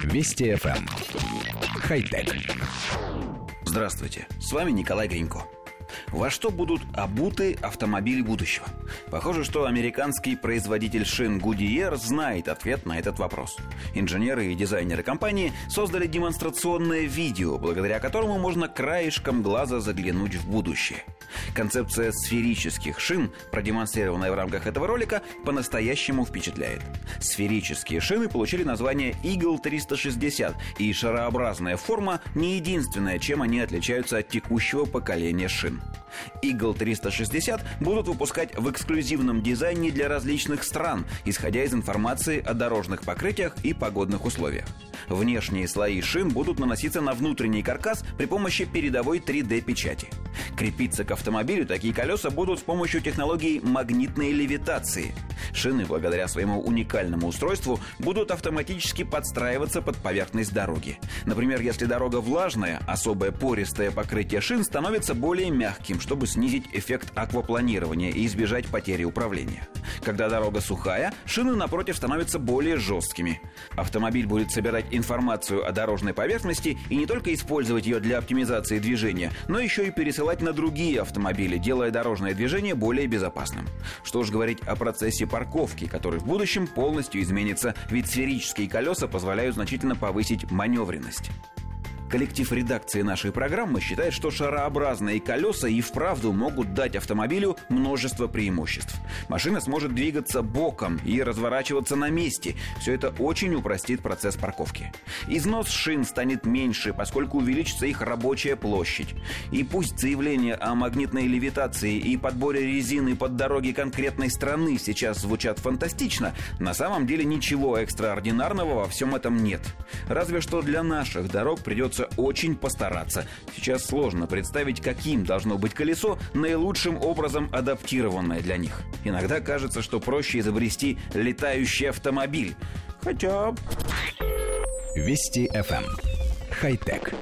Вести FM. Эм. Хай-тек. Здравствуйте, с вами Николай Гринько. Во что будут обуты автомобили будущего? Похоже, что американский производитель шин Goodyear знает ответ на этот вопрос. Инженеры и дизайнеры компании создали демонстрационное видео, благодаря которому можно краешком глаза заглянуть в будущее. Концепция сферических шин, продемонстрированная в рамках этого ролика, по-настоящему впечатляет. Сферические шины получили название Eagle 360, и шарообразная форма не единственное, чем они отличаются от текущего поколения шин. Eagle 360 будут выпускать в эксклюзивном дизайне для различных стран, исходя из информации о дорожных покрытиях и погодных условиях. Внешние слои шин будут наноситься на внутренний каркас при помощи передовой 3D-печати. Крепиться к автомобилю такие колеса будут с помощью технологии магнитной левитации. Шины, благодаря своему уникальному устройству, будут автоматически подстраиваться под поверхность дороги. Например, если дорога влажная, особое пористое покрытие шин становится более мягким, чтобы снизить эффект аквапланирования и избежать потери управления. Когда дорога сухая, шины, напротив, становятся более жесткими. Автомобиль будет собирать информацию о дорожной поверхности и не только использовать ее для оптимизации движения, но еще и пересылать на другие автомобили, делая дорожное движение более безопасным. Что уж говорить о процессе парковки, который в будущем полностью изменится, ведь сферические колеса позволяют значительно повысить маневренность. Коллектив редакции нашей программы считает, что шарообразные колеса и вправду могут дать автомобилю множество преимуществ. Машина сможет двигаться боком и разворачиваться на месте. Все это очень упростит процесс парковки. Износ шин станет меньше, поскольку увеличится их рабочая площадь. И пусть заявления о магнитной левитации и подборе резины под дороги конкретной страны сейчас звучат фантастично, на самом деле ничего экстраординарного во всем этом нет. Разве что для наших дорог придется придется очень постараться. Сейчас сложно представить, каким должно быть колесо, наилучшим образом адаптированное для них. Иногда кажется, что проще изобрести летающий автомобиль. Хотя... Вести FM. Эм. Хай-тек.